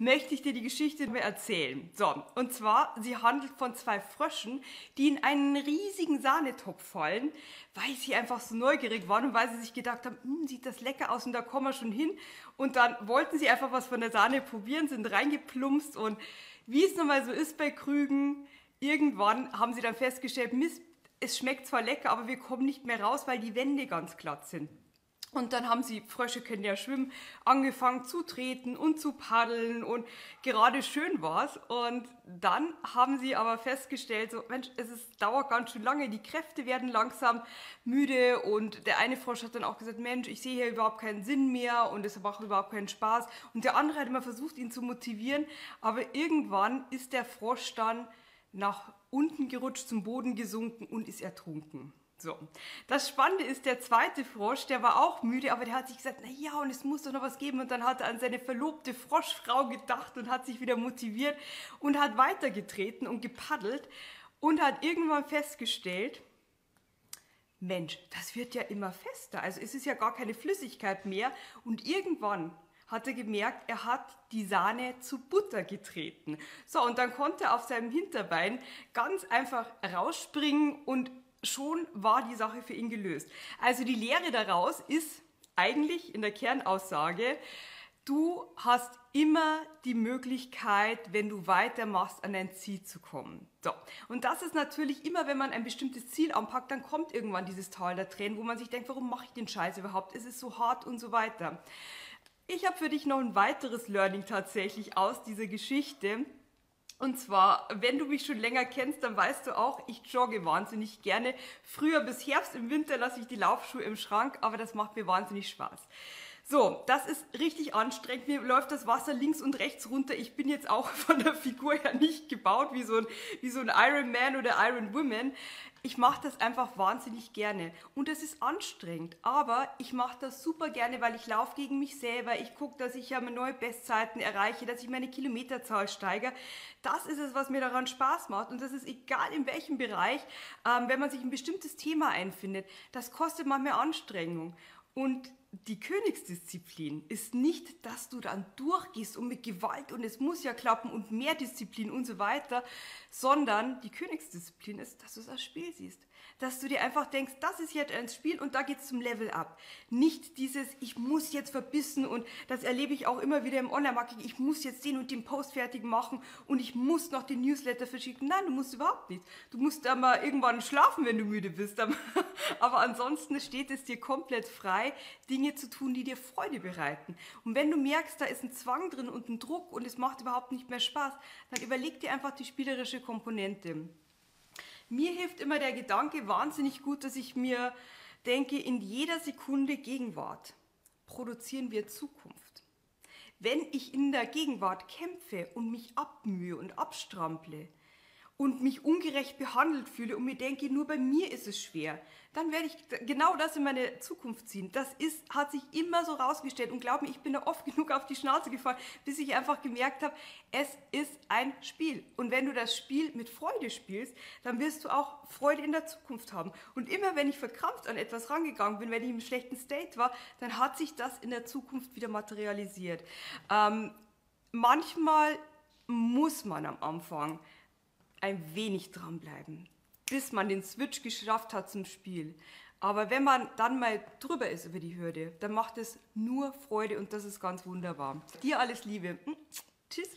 möchte ich dir die Geschichte erzählen. So, und zwar, sie handelt von zwei Fröschen, die in einen riesigen Sahnetopf fallen, weil sie einfach so neugierig waren und weil sie sich gedacht haben, hm, sieht das lecker aus und da kommen wir schon hin. Und dann wollten sie einfach was von der Sahne probieren, sind reingeplumpst und wie es nun mal so ist bei Krügen, irgendwann haben sie dann festgestellt, Mist, es schmeckt zwar lecker, aber wir kommen nicht mehr raus, weil die Wände ganz glatt sind. Und dann haben sie, Frösche können ja schwimmen, angefangen zu treten und zu paddeln und gerade schön war's. Und dann haben sie aber festgestellt, so Mensch, es ist, dauert ganz schön lange, die Kräfte werden langsam müde und der eine Frosch hat dann auch gesagt, Mensch, ich sehe hier überhaupt keinen Sinn mehr und es macht überhaupt keinen Spaß. Und der andere hat immer versucht, ihn zu motivieren, aber irgendwann ist der Frosch dann nach unten gerutscht, zum Boden gesunken und ist ertrunken. So, das Spannende ist, der zweite Frosch, der war auch müde, aber der hat sich gesagt, na ja, und es muss doch noch was geben. Und dann hat er an seine verlobte Froschfrau gedacht und hat sich wieder motiviert und hat weitergetreten und gepaddelt und hat irgendwann festgestellt, Mensch, das wird ja immer fester. Also es ist ja gar keine Flüssigkeit mehr. Und irgendwann hat er gemerkt, er hat die Sahne zu Butter getreten. So, und dann konnte er auf seinem Hinterbein ganz einfach rausspringen und schon war die Sache für ihn gelöst. Also die Lehre daraus ist eigentlich in der Kernaussage, du hast immer die Möglichkeit, wenn du weitermachst, an dein Ziel zu kommen. So. Und das ist natürlich immer, wenn man ein bestimmtes Ziel anpackt, dann kommt irgendwann dieses Tal der Tränen, wo man sich denkt, warum mache ich den Scheiß überhaupt? Es ist so hart und so weiter. Ich habe für dich noch ein weiteres Learning tatsächlich aus dieser Geschichte. Und zwar, wenn du mich schon länger kennst, dann weißt du auch, ich jogge wahnsinnig gerne. Früher bis Herbst, im Winter lasse ich die Laufschuhe im Schrank, aber das macht mir wahnsinnig Spaß. So, das ist richtig anstrengend. Mir läuft das Wasser links und rechts runter. Ich bin jetzt auch von der Figur her nicht gebaut wie so ein, wie so ein Iron Man oder Iron Woman. Ich mache das einfach wahnsinnig gerne. Und es ist anstrengend, aber ich mache das super gerne, weil ich laufe gegen mich selber. Ich gucke, dass ich ja neue Bestzeiten erreiche, dass ich meine Kilometerzahl steigere. Das ist es, was mir daran Spaß macht. Und das ist egal in welchem Bereich, ähm, wenn man sich ein bestimmtes Thema einfindet. Das kostet manchmal Anstrengung. Und die Königsdisziplin ist nicht, dass du dann durchgehst und mit Gewalt und es muss ja klappen und mehr Disziplin und so weiter, sondern die Königsdisziplin ist, dass du es als Spiel siehst. Dass du dir einfach denkst, das ist jetzt ein Spiel und da geht es zum Level up. Nicht dieses, ich muss jetzt verbissen und das erlebe ich auch immer wieder im Online-Marketing, ich muss jetzt den und den Post fertig machen und ich muss noch den Newsletter verschicken. Nein, du musst überhaupt nicht. Du musst da mal irgendwann schlafen, wenn du müde bist. Aber ansonsten steht es dir komplett frei, Dinge Dinge zu tun, die dir Freude bereiten. Und wenn du merkst, da ist ein Zwang drin und ein Druck und es macht überhaupt nicht mehr Spaß, dann überleg dir einfach die spielerische Komponente. Mir hilft immer der Gedanke wahnsinnig gut, dass ich mir denke, in jeder Sekunde Gegenwart produzieren wir Zukunft. Wenn ich in der Gegenwart kämpfe und mich abmühe und abstrample, und mich ungerecht behandelt fühle und mir denke, nur bei mir ist es schwer, dann werde ich genau das in meine Zukunft ziehen. Das ist, hat sich immer so rausgestellt und glaub mir, ich bin da oft genug auf die Schnauze gefallen, bis ich einfach gemerkt habe, es ist ein Spiel. Und wenn du das Spiel mit Freude spielst, dann wirst du auch Freude in der Zukunft haben. Und immer wenn ich verkrampft an etwas rangegangen bin, wenn ich im schlechten State war, dann hat sich das in der Zukunft wieder materialisiert. Ähm, manchmal muss man am Anfang ein wenig dranbleiben, bis man den Switch geschafft hat zum Spiel. Aber wenn man dann mal drüber ist über die Hürde, dann macht es nur Freude und das ist ganz wunderbar. Dir alles Liebe. Hm, tschüss.